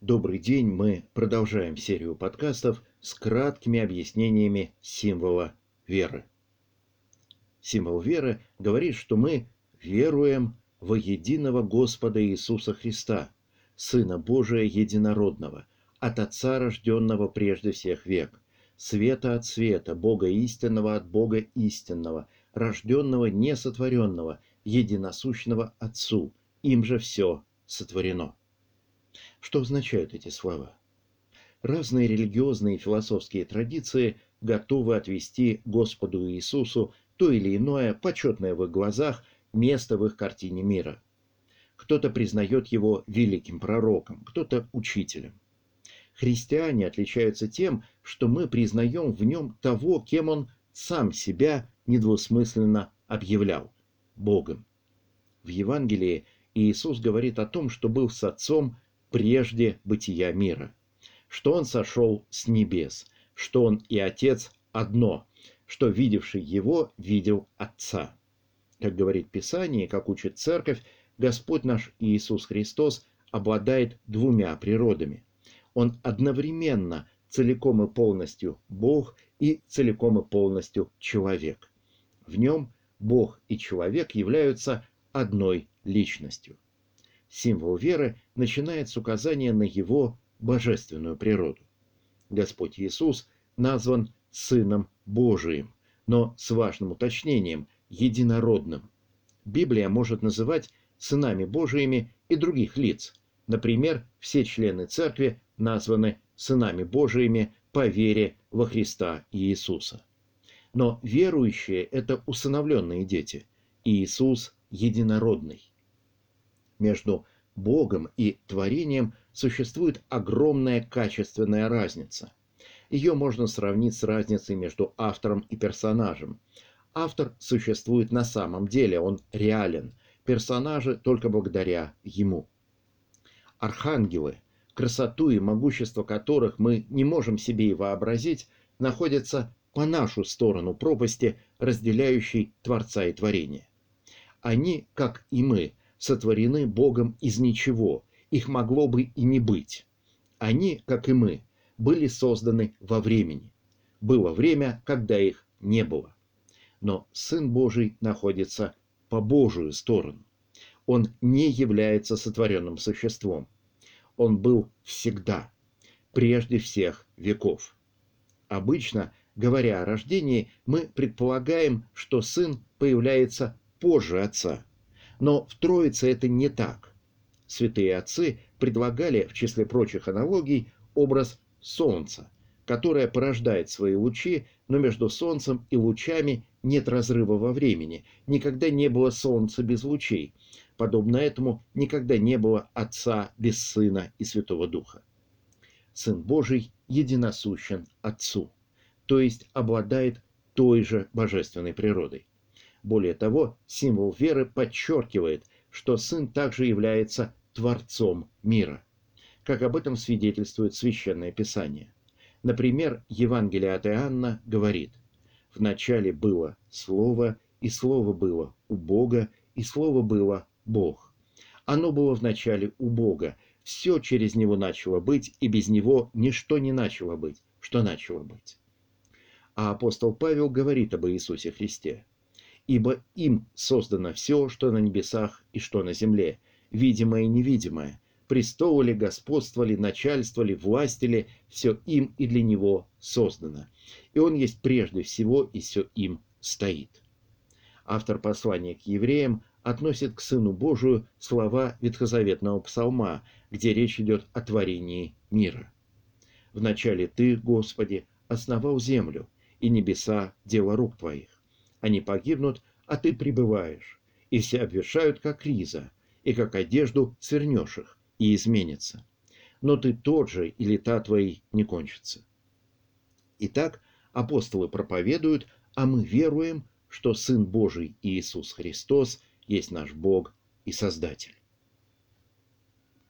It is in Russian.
Добрый день, мы продолжаем серию подкастов с краткими объяснениями символа веры. Символ веры говорит, что мы веруем во единого Господа Иисуса Христа, Сына Божия Единородного, от Отца, рожденного прежде всех век, света от света, Бога истинного от Бога истинного, рожденного несотворенного, единосущного Отцу, им же все сотворено. Что означают эти слова? Разные религиозные и философские традиции готовы отвести Господу Иисусу то или иное, почетное в их глазах, место в их картине мира. Кто-то признает его великим пророком, кто-то учителем. Христиане отличаются тем, что мы признаем в нем того, кем он сам себя недвусмысленно объявлял – Богом. В Евангелии Иисус говорит о том, что был с Отцом прежде бытия мира, что Он сошел с небес, что Он и Отец одно, что видевший Его видел Отца. Как говорит Писание, как учит Церковь, Господь наш Иисус Христос обладает двумя природами. Он одновременно целиком и полностью Бог и целиком и полностью человек. В нем Бог и человек являются одной личностью. Символ веры начинает с указания на его божественную природу. Господь Иисус назван Сыном Божиим, но с важным уточнением – единородным. Библия может называть сынами Божиими и других лиц. Например, все члены церкви названы сынами Божиими по вере во Христа Иисуса. Но верующие – это усыновленные дети. И Иисус единородный. Между Богом и творением существует огромная качественная разница. Ее можно сравнить с разницей между автором и персонажем. Автор существует на самом деле, он реален, персонажи только благодаря ему. Архангелы, красоту и могущество которых мы не можем себе и вообразить, находятся по нашу сторону пропасти, разделяющей Творца и творение. Они, как и мы, сотворены Богом из ничего, их могло бы и не быть. Они, как и мы, были созданы во времени. Было время, когда их не было. Но Сын Божий находится по Божию сторону. Он не является сотворенным существом. Он был всегда, прежде всех веков. Обычно, говоря о рождении, мы предполагаем, что Сын появляется позже Отца – но в Троице это не так. Святые отцы предлагали, в числе прочих аналогий, образ Солнца, которое порождает свои лучи, но между Солнцем и лучами нет разрыва во времени. Никогда не было Солнца без лучей. Подобно этому никогда не было Отца без Сына и Святого Духа. Сын Божий единосущен Отцу, то есть обладает той же божественной природой. Более того, символ веры подчеркивает, что Сын также является Творцом мира, как об этом свидетельствует Священное Писание. Например, Евангелие от Иоанна говорит, «В начале было Слово, и Слово было у Бога, и Слово было Бог. Оно было в начале у Бога, все через Него начало быть, и без Него ничто не начало быть, что начало быть». А апостол Павел говорит об Иисусе Христе – ибо им создано все, что на небесах и что на земле, видимое и невидимое, престолы ли, господство ли, начальство ли, власти ли, все им и для него создано. И он есть прежде всего, и все им стоит. Автор послания к евреям относит к Сыну Божию слова ветхозаветного псалма, где речь идет о творении мира. «Вначале Ты, Господи, основал землю, и небеса – дело рук Твоих. Они погибнут, а ты пребываешь, и все обветшают, как риза, и как одежду свернешь их, и изменится. Но ты тот же, и лета твои не кончатся. Итак, апостолы проповедуют, а мы веруем, что Сын Божий Иисус Христос есть наш Бог и Создатель.